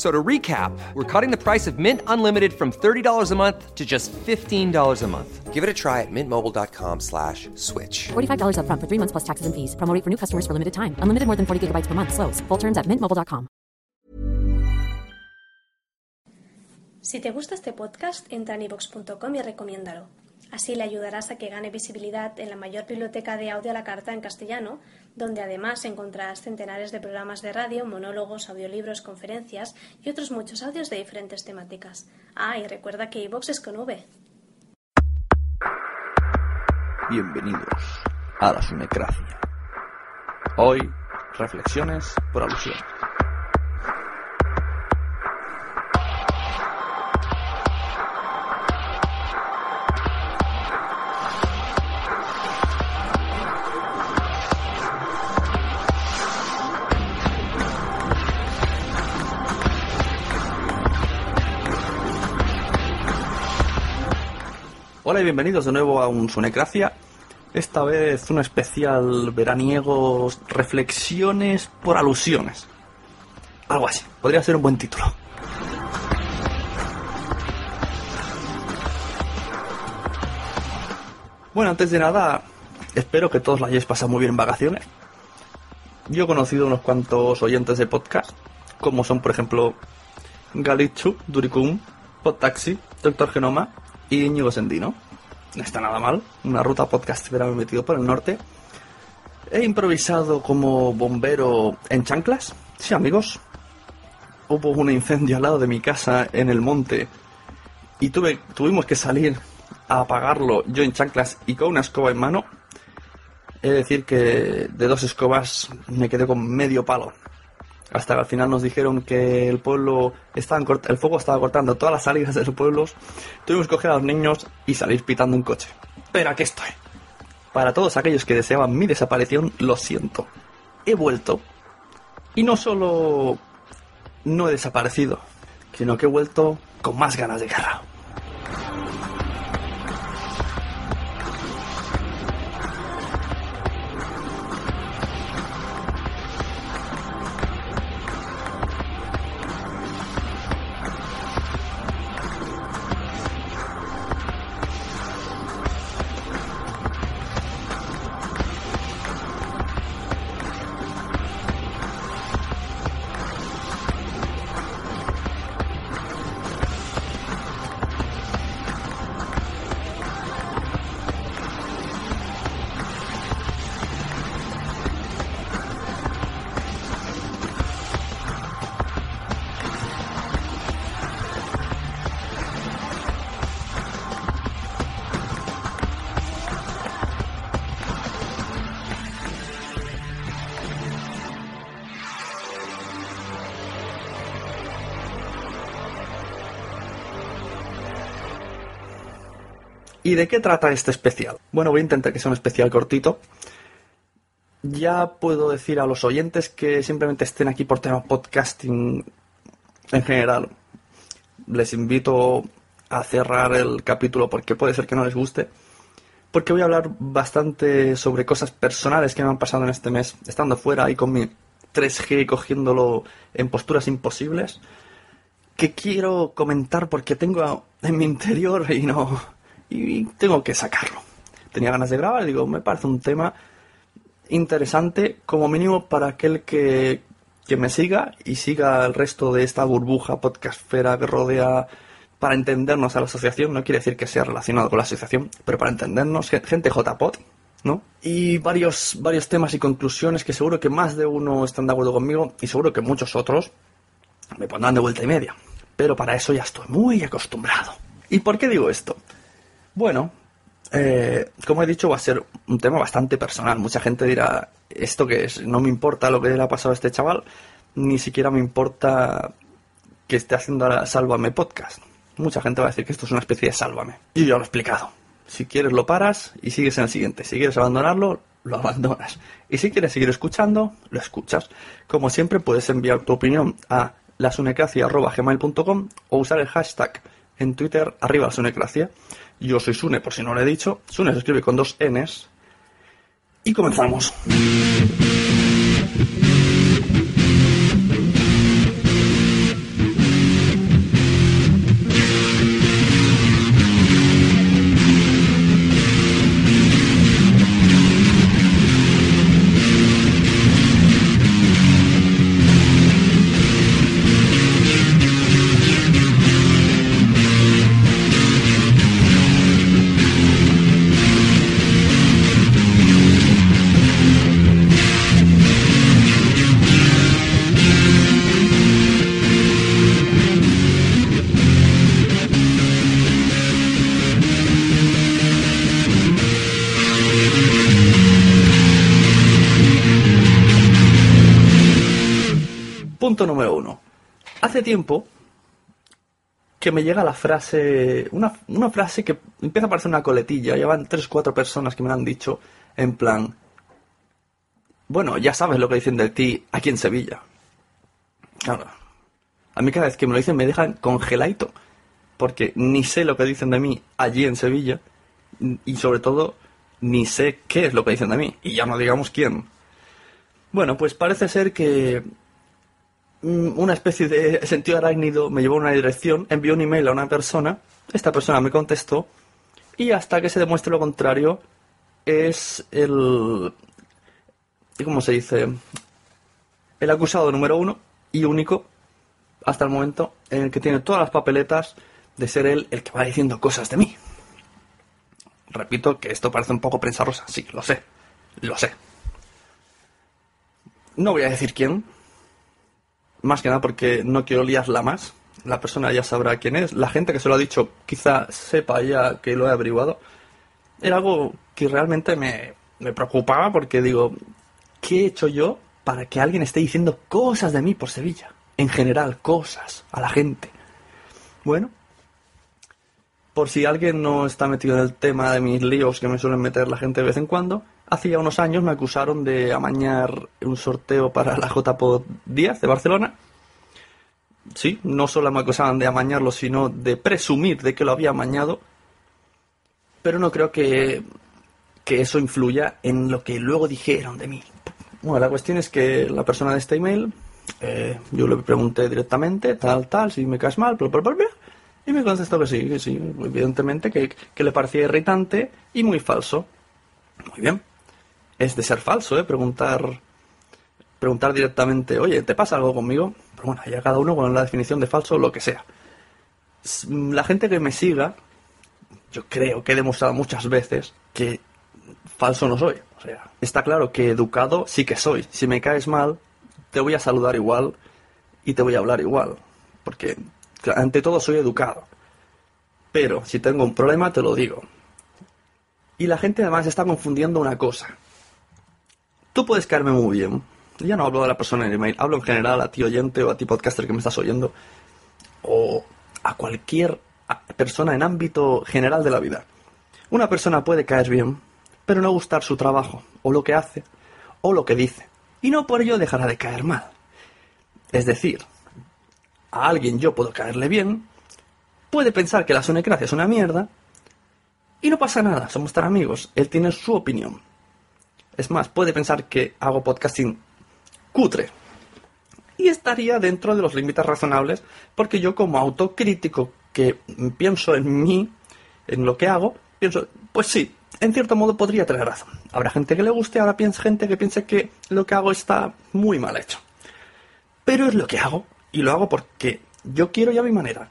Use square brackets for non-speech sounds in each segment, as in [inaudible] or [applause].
F- So to recap, we're cutting the price of Mint Unlimited from $30 a month to just $15 a month. Give it a try at mintmobile.com slash switch. $45 upfront for three months plus taxes and fees. Promo for new customers for limited time. Unlimited more than 40 gigabytes per month. Slows. Full terms at mintmobile.com. Si te gusta este podcast, entra en ivox.com y recomiéndalo. Así le ayudarás a que gane visibilidad en la mayor biblioteca de audio a la carta en castellano, donde además encontrarás centenares de programas de radio, monólogos, audiolibros, conferencias y otros muchos audios de diferentes temáticas. Ah, y recuerda que iVox es con V. Bienvenidos a la Sunecracia. Hoy, reflexiones por alusión. Bienvenidos de nuevo a un Sunecracia. Esta vez un especial veraniego reflexiones por alusiones. Algo así, podría ser un buen título. Bueno, antes de nada, espero que todos la hayáis pasado muy bien en vacaciones. Yo he conocido unos cuantos oyentes de podcast, como son, por ejemplo, Galitchu, Duricum, Podtaxi, Doctor Genoma y Íñigo Sendino. No está nada mal, una ruta podcast me metido por el norte. He improvisado como bombero en chanclas. Sí, amigos. Hubo un incendio al lado de mi casa en el monte y tuve, tuvimos que salir a apagarlo yo en chanclas y con una escoba en mano. He de decir que de dos escobas me quedé con medio palo. Hasta que al final nos dijeron que el pueblo estaban el fuego estaba cortando todas las salidas de los pueblos. Tuvimos que coger a los niños y salir pitando un coche. Pero aquí estoy. Para todos aquellos que deseaban mi desaparición, lo siento. He vuelto. Y no solo no he desaparecido, sino que he vuelto con más ganas de guerra. ¿Y de qué trata este especial? Bueno, voy a intentar que sea un especial cortito. Ya puedo decir a los oyentes que simplemente estén aquí por tema podcasting en general. Les invito a cerrar el capítulo porque puede ser que no les guste. Porque voy a hablar bastante sobre cosas personales que me han pasado en este mes, estando fuera y con mi 3G cogiéndolo en posturas imposibles, que quiero comentar porque tengo en mi interior y no. Y tengo que sacarlo. Tenía ganas de grabar digo, me parece un tema interesante, como mínimo para aquel que, que me siga y siga el resto de esta burbuja podcastfera que rodea para entendernos a la asociación. No quiere decir que sea relacionado con la asociación, pero para entendernos, gente JPod, ¿no? Y varios, varios temas y conclusiones que seguro que más de uno están de acuerdo conmigo y seguro que muchos otros me pondrán de vuelta y media. Pero para eso ya estoy muy acostumbrado. ¿Y por qué digo esto? Bueno, eh, como he dicho, va a ser un tema bastante personal. Mucha gente dirá, ¿esto que es? No me importa lo que le ha pasado a este chaval, ni siquiera me importa que esté haciendo la Sálvame podcast. Mucha gente va a decir que esto es una especie de Sálvame. Y yo lo he explicado. Si quieres lo paras y sigues en el siguiente. Si quieres abandonarlo, lo abandonas. Y si quieres seguir escuchando, lo escuchas. Como siempre, puedes enviar tu opinión a lasunecracia.gmail.com o usar el hashtag en Twitter arriba la sunecracia. Yo soy Sune, por si no lo he dicho. Sune se escribe con dos Ns. Y comenzamos. Hace tiempo que me llega la frase, una, una frase que empieza a parecer una coletilla, ya van tres cuatro personas que me la han dicho en plan, bueno, ya sabes lo que dicen de ti aquí en Sevilla. Claro, a mí cada vez que me lo dicen me dejan congeladito, porque ni sé lo que dicen de mí allí en Sevilla, y sobre todo ni sé qué es lo que dicen de mí, y ya no digamos quién. Bueno, pues parece ser que una especie de [laughs] sentido arácnido me llevó a una dirección, envió un email a una persona, esta persona me contestó, y hasta que se demuestre lo contrario, es el... ¿Cómo se dice? El acusado número uno y único, hasta el momento, en el que tiene todas las papeletas de ser él el que va diciendo cosas de mí. Repito que esto parece un poco prensa rosa, sí, lo sé, lo sé. No voy a decir quién, más que nada porque no quiero liarla más. La persona ya sabrá quién es. La gente que se lo ha dicho quizá sepa ya que lo he averiguado. Era algo que realmente me, me preocupaba porque digo, ¿qué he hecho yo para que alguien esté diciendo cosas de mí por Sevilla? En general, cosas a la gente. Bueno, por si alguien no está metido en el tema de mis líos que me suelen meter la gente de vez en cuando, hace ya unos años me acusaron de amañar un sorteo para la JPod 10 de Barcelona. Sí, no solo me acusaban de amañarlo, sino de presumir de que lo había amañado. Pero no creo que, que eso influya en lo que luego dijeron de mí. Bueno, la cuestión es que la persona de este email, eh, yo le pregunté directamente, tal, tal, si me caes mal, bla, y me contestó que sí, que sí, evidentemente, que, que le parecía irritante y muy falso. Muy bien. Es de ser falso, ¿eh? Preguntar, preguntar directamente, oye, ¿te pasa algo conmigo? Pero bueno, ya cada uno con la definición de falso, lo que sea. S- La gente que me siga, yo creo que he demostrado muchas veces que falso no soy. O sea, está claro que educado sí que soy. Si me caes mal, te voy a saludar igual y te voy a hablar igual. Porque ante todo soy educado. Pero si tengo un problema, te lo digo. Y la gente además está confundiendo una cosa. Tú puedes caerme muy bien. Ya no hablo de la persona en el email, hablo en general a ti oyente o a ti podcaster que me estás oyendo. O a cualquier persona en ámbito general de la vida. Una persona puede caer bien, pero no gustar su trabajo, o lo que hace, o lo que dice. Y no por ello dejará de caer mal. Es decir, a alguien yo puedo caerle bien, puede pensar que la sonecracia es una mierda, y no pasa nada, somos tan amigos, él tiene su opinión. Es más, puede pensar que hago podcasting cutre, y estaría dentro de los límites razonables porque yo como autocrítico que pienso en mí, en lo que hago, pienso, pues sí, en cierto modo podría tener razón. Habrá gente que le guste, habrá gente que piense que lo que hago está muy mal hecho. Pero es lo que hago y lo hago porque yo quiero ya mi manera.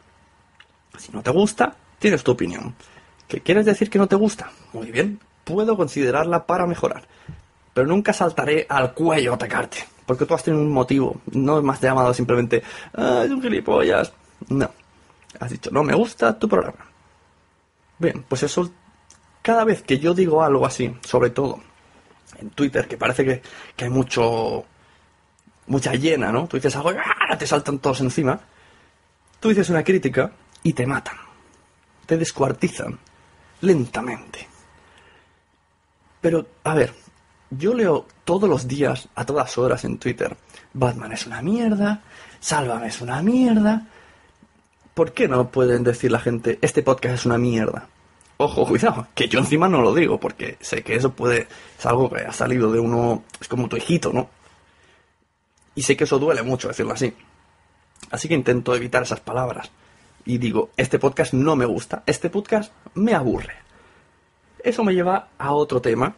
Si no te gusta, tienes tu opinión. ¿Qué quieres decir que no te gusta? Muy bien, puedo considerarla para mejorar. Pero nunca saltaré al cuello a atacarte. Porque tú has tenido un motivo. No me has llamado simplemente, ah, es un gilipollas. No. Has dicho, no me gusta tu programa. Bien, pues eso, cada vez que yo digo algo así, sobre todo en Twitter, que parece que, que hay mucho, mucha llena, ¿no? Tú dices algo ¡ah! te saltan todos encima. Tú dices una crítica y te matan. Te descuartizan lentamente. Pero, a ver, yo leo todos los días, a todas horas en Twitter, Batman es una mierda, Sálvame es una mierda. ¿Por qué no pueden decir la gente, este podcast es una mierda? Ojo, cuidado, que yo encima no lo digo, porque sé que eso puede, es algo que ha salido de uno, es como tu hijito, ¿no? Y sé que eso duele mucho decirlo así. Así que intento evitar esas palabras. Y digo, este podcast no me gusta, este podcast me aburre. Eso me lleva a otro tema.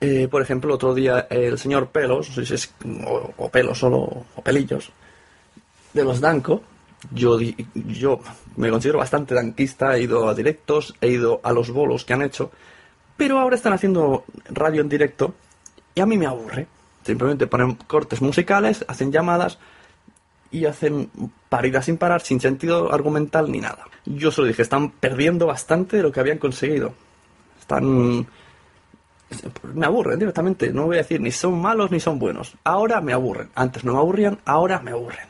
Eh, por ejemplo, otro día el señor Pelos, si es o, o Pelos solo, o Pelillos, de los Danco, yo, yo me considero bastante danquista, he ido a directos, he ido a los bolos que han hecho, pero ahora están haciendo radio en directo y a mí me aburre. Simplemente ponen cortes musicales, hacen llamadas y hacen paridas sin parar, sin sentido argumental ni nada. Yo solo dije, están perdiendo bastante de lo que habían conseguido. Están... Me aburren directamente, no voy a decir ni son malos ni son buenos. Ahora me aburren. Antes no me aburrían, ahora me aburren.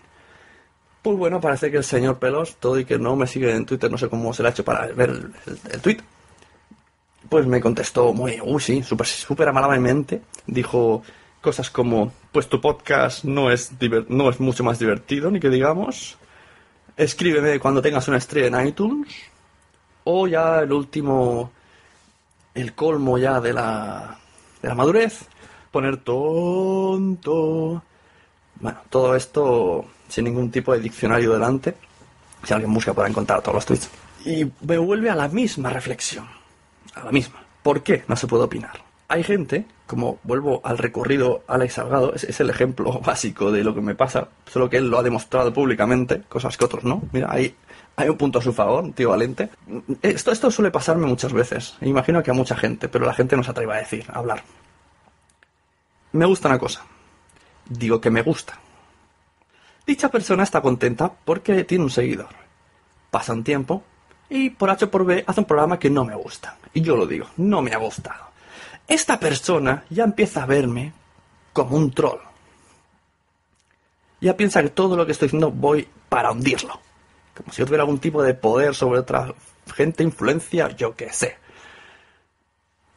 Pues bueno, parece que el señor Pelos, todo y que no me sigue en Twitter, no sé cómo se le ha hecho para ver el, tweet, pues me contestó muy, uy, sí, súper super amablemente. Dijo cosas como, pues tu podcast no es, no es mucho más divertido, ni que digamos. Escríbeme cuando tengas una estrella en iTunes. O ya el último, el colmo ya de la, de la madurez, poner tonto. Bueno, todo esto sin ningún tipo de diccionario delante. Si alguien busca podrá encontrar todos los tweets. Y me vuelve a la misma reflexión. A la misma. ¿Por qué no se puede opinar? Hay gente, como vuelvo al recorrido Alex Salgado, es, es, el ejemplo [laughs] básico de lo que me pasa, solo que él lo ha demostrado públicamente, cosas que otros no. Mira, hay, hay un punto a su favor, tío valente. Esto, esto suele pasarme muchas veces, imagino que a mucha gente, pero la gente no se atreve a decir, a hablar. Me gusta una cosa, digo que me gusta. Dicha persona está contenta porque tiene un seguidor. Pasa un tiempo y por H por B hace un programa que no me gusta. Y yo lo digo, no me ha gustado. Esta persona ya empieza a verme como un troll. Ya piensa que todo lo que estoy diciendo voy para hundirlo. Como si yo tuviera algún tipo de poder sobre otra gente, influencia, yo qué sé.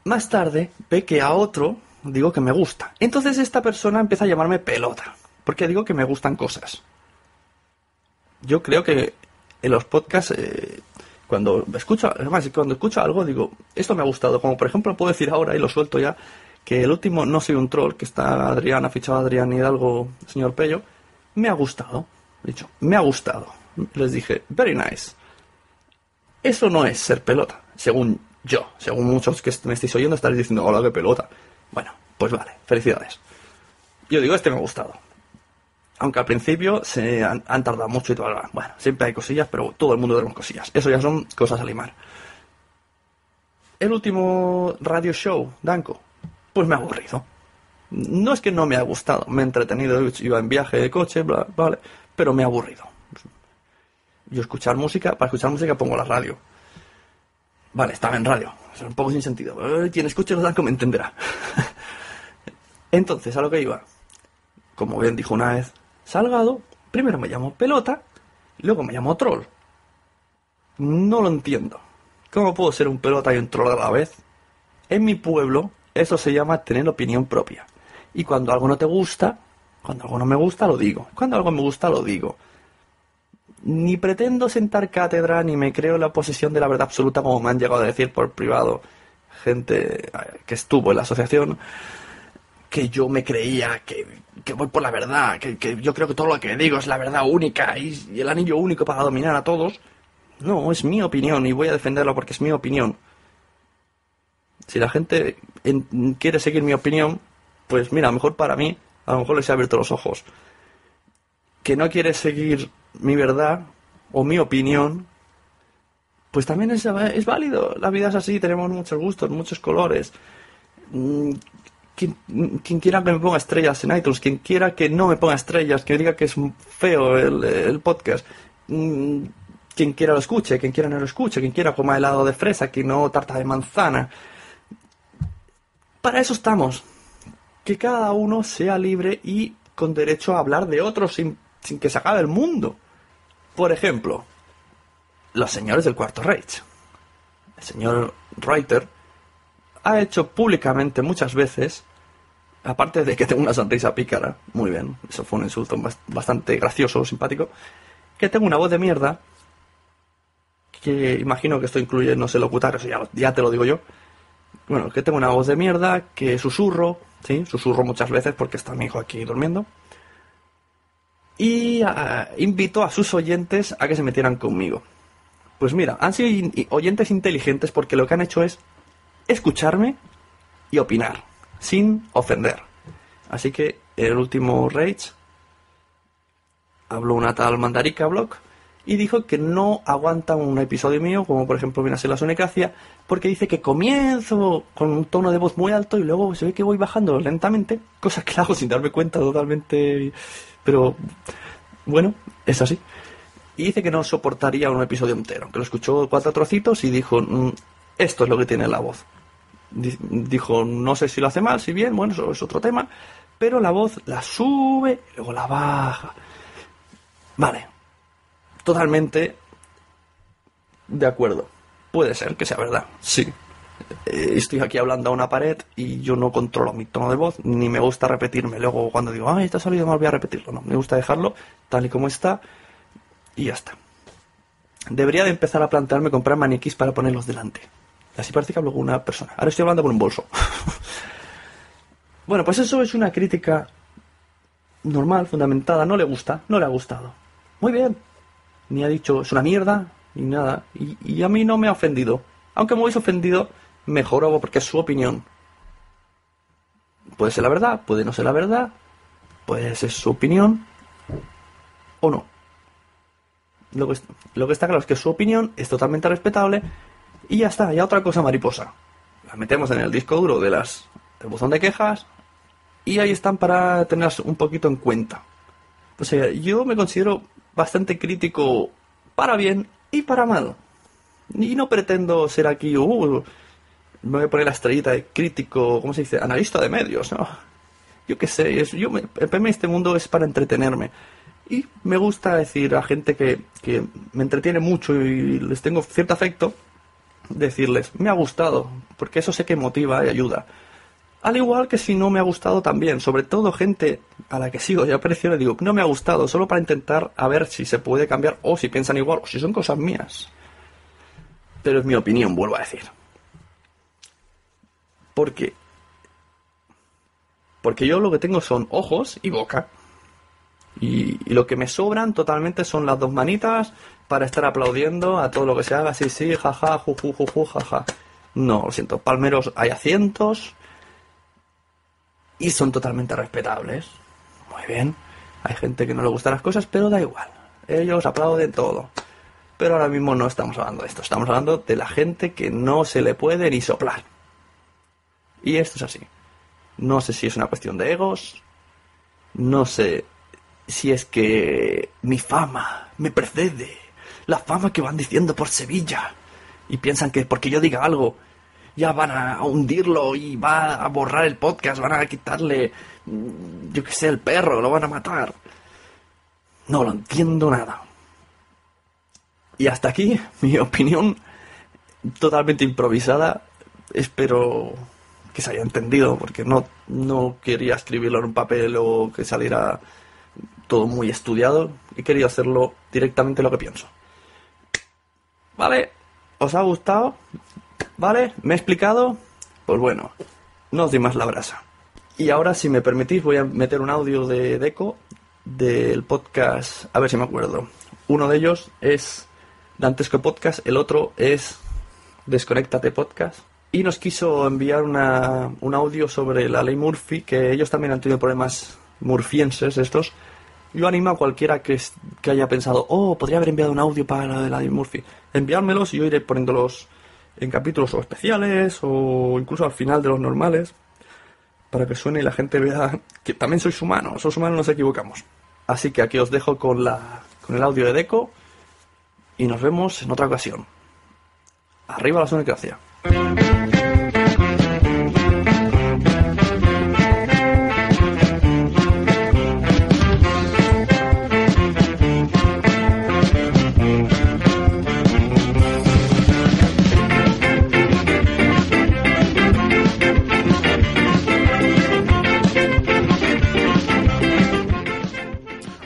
Más tarde ve que a otro digo que me gusta. Entonces esta persona empieza a llamarme pelota. Porque digo que me gustan cosas. Yo creo que en los podcasts, eh, cuando escucho, además, cuando escucho algo, digo, esto me ha gustado. Como por ejemplo, puedo decir ahora, y lo suelto ya, que el último No soy un troll, que está Adrián, ha fichado a Adrián Hidalgo, señor Pello, me ha gustado. Dicho, me ha gustado. Les dije, very nice. Eso no es ser pelota, según yo. Según muchos que me estéis oyendo, estaréis diciendo, hola, qué pelota. Bueno, pues vale, felicidades. Yo digo, este me ha gustado aunque al principio se han, han, tardado mucho y todo. Bueno, siempre hay cosillas, pero todo el mundo tenemos cosillas. Eso ya son cosas a limar. El último radio show, Danco, pues me ha aburrido. No es que no me ha gustado, me he entretenido, iba en viaje de coche, bla, vale, pero me ha aburrido. Yo escuchar música, para escuchar música pongo la radio. Vale, estaba en radio, es un poco sin sentido. Quien escuche los me entenderá. [laughs] Entonces, a lo que iba. Como bien dijo una vez Salgado, primero me llamo pelota, luego me llamo troll. No lo entiendo. ¿Cómo puedo ser un pelota y un troll a la vez? En mi pueblo, eso se llama tener opinión propia. Y cuando algo no te gusta, cuando algo no me gusta, lo digo. Cuando algo me gusta, lo digo. Ni pretendo sentar cátedra, ni me creo la posesión de la verdad absoluta, como me han llegado a decir por privado gente que estuvo en la asociación. que yo me creía, que, que voy por la verdad, que, que yo creo que todo lo que digo es la verdad única y, el anillo único para dominar a todos. No, es mi opinión y voy a defenderlo porque es mi opinión. Si la gente en- quiere seguir mi opinión, pues mira, a lo mejor para mí, a lo mejor les he abierto los ojos. Que no quiere seguir mi verdad o mi opinión, pues también es, es válido. La vida es así, tenemos muchos gustos, muchos colores. Mm, Quien, quien quiera que me ponga estrellas en iTunes, quien quiera que no me ponga estrellas, que diga que es feo el, podcast, mm, quien quiera lo escuche, quien quiera no lo escuche, quien quiera coma helado de fresa, quien no tarta de manzana. Para eso estamos. Que cada uno sea libre y con derecho a hablar de otros sin, sin que se acabe el mundo. Por ejemplo, los señores del Cuarto Reich. El señor Reuter ha hecho públicamente muchas veces, aparte de que tengo una sonrisa pícara, muy bien, eso fue un insulto bas- bastante gracioso, simpático, que tengo una voz de mierda, que imagino que esto incluye no sé locutar, eso ya, ya te lo digo yo. Bueno, que tengo una voz de mierda, que susurro, sí, susurro muchas veces porque está mi hijo aquí durmiendo. Y ah, invito a sus oyentes a que se metieran conmigo. Pues mira, han sido oyentes inteligentes porque lo que han hecho es escucharme y opinar, sin ofender. Así que en el último Rage habló una tal Mandarica Block y dijo que no aguanta un episodio mío, como por ejemplo viene a ser la Sonecracia, porque dice que comienzo con un tono de voz muy alto y luego se ve que voy bajando lentamente, cosa que hago sin darme cuenta totalmente, pero bueno, es así. Y dice que no soportaría un episodio entero, que lo escuchó cuatro trocitos y dijo, "Mm, esto es lo que tiene la voz. Di- Dijo, no sé si lo hace mal, si bien, bueno, eso es otro tema, pero la voz la sube luego la baja. Vale, totalmente de acuerdo. Puede ser que sea verdad, sí. Eh, Estoy aquí hablando a una pared y yo no controlo mi tono de voz, ni me gusta repetirme. Luego cuando digo, ay, esto ha salido mal, voy a repetirlo. No, me gusta dejarlo tal y como está y ya está. Debería de empezar a plantearme comprar maniquís para ponerlos delante. Así parece que hablo con una persona. Ahora estoy hablando con un bolso. [laughs] bueno, pues eso es una crítica normal, fundamentada. No le gusta, no le ha gustado. Muy bien. Ni ha dicho es una mierda, ni nada. Y, y a mí no me ha ofendido. Aunque me hubiese ofendido, mejor hago porque es su opinión. Puede ser la verdad, puede no ser la verdad. Puede ser su opinión. O no. Lo que, lo que está claro es que su opinión es totalmente respetable y ya está, ya otra cosa mariposa. Las metemos en el disco duro de las del buzón de quejas y ahí están para tenerlas un poquito en cuenta. O sea, yo me considero bastante crítico para bien y para mal. Y no pretendo ser aquí, uh, me voy a poner la estrellita de crítico, ¿cómo se dice? Analista de medios, ¿no? Yo qué sé, es, yo me, este mundo es para entretenerme. Y me gusta decir a gente que, que me entretiene mucho y les tengo cierto afecto, decirles, me ha gustado, porque eso sé que motiva y ayuda. Al igual que si no me ha gustado también, sobre todo gente a la que sigo y aprecio, le digo, no me ha gustado, solo para intentar a ver si se puede cambiar o si piensan igual o si son cosas mías. Pero es mi opinión, vuelvo a decir. Porque porque yo lo que tengo son ojos y boca. Y, lo que me sobran totalmente son las dos manitas para estar aplaudiendo a todo lo que se haga. Sí, sí, jaja, juju, juju, jaja. No, lo siento. Palmeros hay a cientos. Y son totalmente respetables. Muy bien. Hay gente que no le gustan las cosas, pero da igual. Ellos aplauden todo. Pero ahora mismo no estamos hablando de esto. Estamos hablando de la gente que no se le puede ni soplar. Y esto es así. No sé si es una cuestión de egos. No sé si es que mi fama me precede. La fama que van diciendo por Sevilla. Y piensan que porque yo diga algo, ya van a hundirlo y va a borrar el podcast, van a quitarle, mm, yo qué sé, el perro, lo van a matar. No lo entiendo nada. Y hasta aquí [laughs] mi opinión totalmente improvisada. Espero que se haya entendido, porque no, no quería escribirlo en un papel o que saliera todo muy estudiado. He querido hacerlo directamente lo que pienso. ¿Vale? ¿Os ha gustado? ¿Vale? ¿Me he explicado? Pues bueno, no os di más la brasa. Y ahora, si me permitís, voy a meter un audio de Deco del podcast, a ver si me acuerdo. Uno de ellos es Dantesco Podcast, el otro es Desconéctate Podcast. Y nos quiso enviar una, un audio sobre la ley Murphy, que ellos también han tenido problemas murfienses estos. Yo animo a cualquiera que, que haya pensado, oh, podría haber enviado un audio para la ley Murphy. Enviármelos y yo iré poniéndolos en capítulos o especiales o incluso al final de los normales para que suene y la gente vea que también sois humanos, los humanos nos equivocamos. Así que aquí os dejo con, la, con el audio de Deco y nos vemos en otra ocasión. Arriba la sonocracia.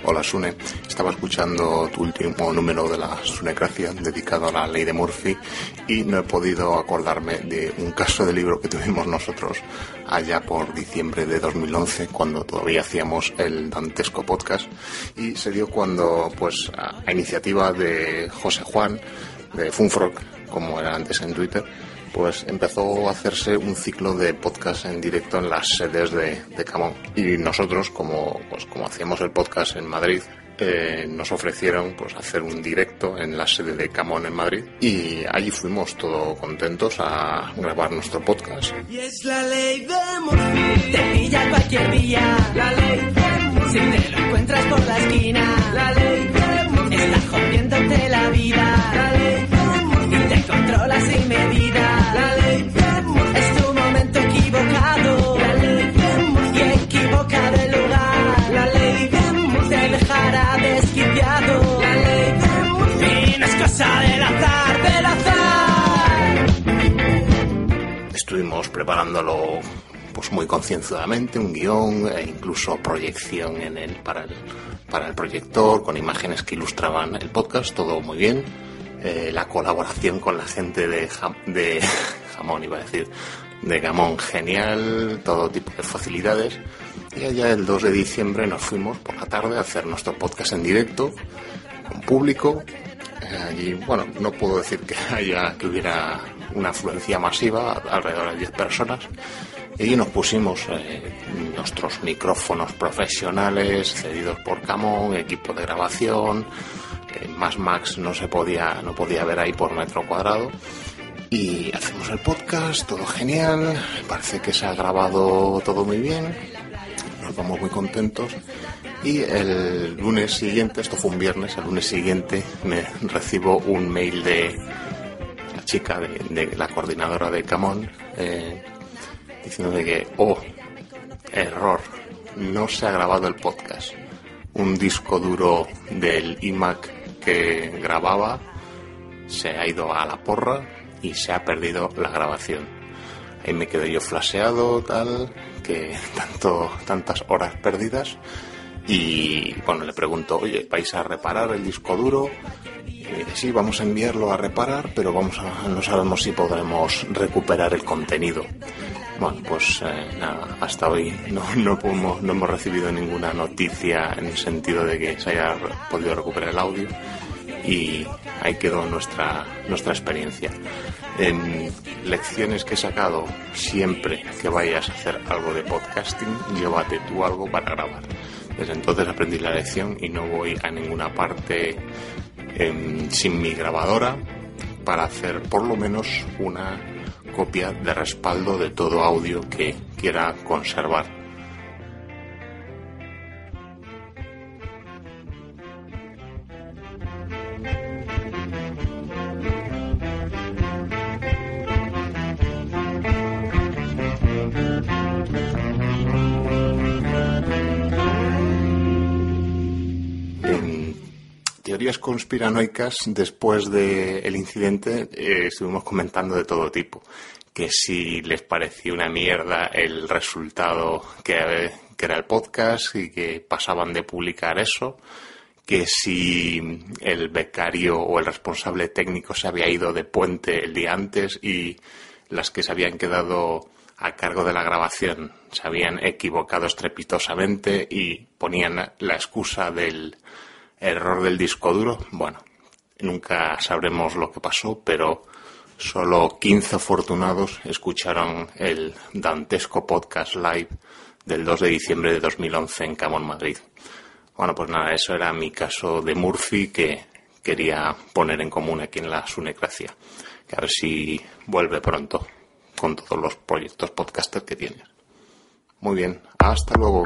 Hola Sune, estaba escuchando tu último número de la Sunecracia dedicado a la ley de Murphy y no he podido acordarme de un caso de libro que tuvimos nosotros allá por diciembre de 2011 cuando todavía hacíamos el dantesco podcast y se dio cuando pues a, iniciativa de José Juan de Funfrog como era antes en Twitter pues empezó a hacerse un ciclo de podcast en directo en las sedes de, de Camón. Y nosotros, como, pues, como hacíamos el podcast en Madrid, eh, nos ofrecieron pues hacer un directo en la sede de Camón en Madrid y allí fuimos todos contentos a grabar nuestro podcast. Y es la ley de Murphy. Te pilla cualquier día. La ley de Murphy. Si te lo encuentras por la esquina. La ley de Murphy. Está jodiéndote la vida. La ley de Murphy. Y te controla sin medida. La ley de preparándolo pues muy concienzudamente, un guion e incluso proyección en el, para, el, para el proyector con imágenes que ilustraban el podcast, todo muy bien. Eh, la colaboración con la gente de, Jam- de [laughs] Jamón, iba a decir, de Gamón, genial, todo tipo de facilidades. Y allá el 2 de diciembre nos fuimos por la tarde a hacer nuestro podcast en directo, con público. Eh, allí, bueno, no puedo decir que [laughs] haya que hubiera una afluencia masiva, alrededor de 10 personas. Y nos pusimos eh, nuestros micrófonos profesionales, cedidos por Camón, equipo de grabación, eh, más Max no se podía, no podía ver ahí por metro cuadrado. Y hacemos el podcast, todo genial, parece que se ha grabado todo muy bien, nos vamos muy contentos. Y el lunes siguiente, esto fue un viernes, el lunes siguiente me recibo un mail de chica, de, de la coordinadora de Camón, eh, diciendo de que, oh, error, no se ha grabado el podcast. Un disco duro del iMac que grababa se ha ido a la porra y se ha perdido la grabación. Ahí me quedé yo flaseado, tal, que [laughs] tanto, tantas horas perdidas. Y bueno, le pregunto, oye, ¿vais a reparar el disco duro? Dice, sí, vamos a enviarlo a reparar, pero vamos a, no sabemos si podremos recuperar el contenido. Bueno, pues eh, nada, hasta hoy no, no, podemos- no hemos recibido ninguna noticia en el sentido de que se haya podido recuperar el audio y ahí quedó nuestra, nuestra experiencia. En lecciones que he sacado, siempre que vayas a hacer algo de podcasting, llévate tú algo para grabar. Desde entonces aprendí la lección y no voy a ninguna parte sin mi grabadora para hacer por lo menos una copia de respaldo de todo audio que quiera conservar. Conspiranoicas, después del incidente, eh, estuvimos comentando de todo tipo. Que si les parecía una mierda el resultado que era el podcast y que pasaban de publicar eso, que si el becario o el responsable técnico se había ido de puente el día antes y las que se habían quedado a cargo de la grabación se habían equivocado estrepitosamente y ponían la excusa del error del disco duro. Bueno, nunca sabremos lo que pasó, pero solo 15 afortunados escucharon el dantesco podcast live del 2 de diciembre de 2011 en Camón, Madrid. Bueno, pues nada, eso era mi caso de Murphy que quería poner en común aquí en la Sunecracia. Que a ver si vuelve pronto con todos los proyectos podcaster que tienes. Muy bien, hasta luego.